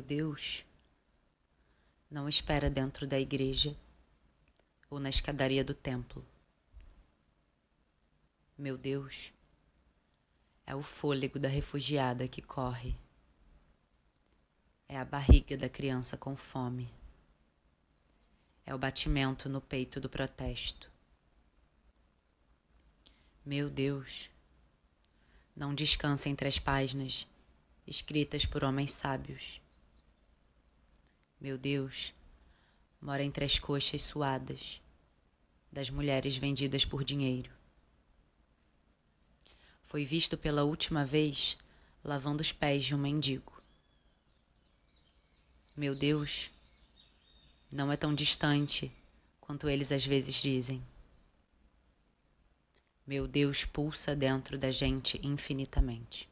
Deus não espera dentro da igreja ou na escadaria do templo. Meu Deus é o fôlego da refugiada que corre, é a barriga da criança com fome, é o batimento no peito do protesto. Meu Deus, não descansa entre as páginas escritas por homens sábios. Meu Deus, mora entre as coxas suadas das mulheres vendidas por dinheiro. Foi visto pela última vez lavando os pés de um mendigo. Meu Deus, não é tão distante quanto eles às vezes dizem. Meu Deus pulsa dentro da gente infinitamente.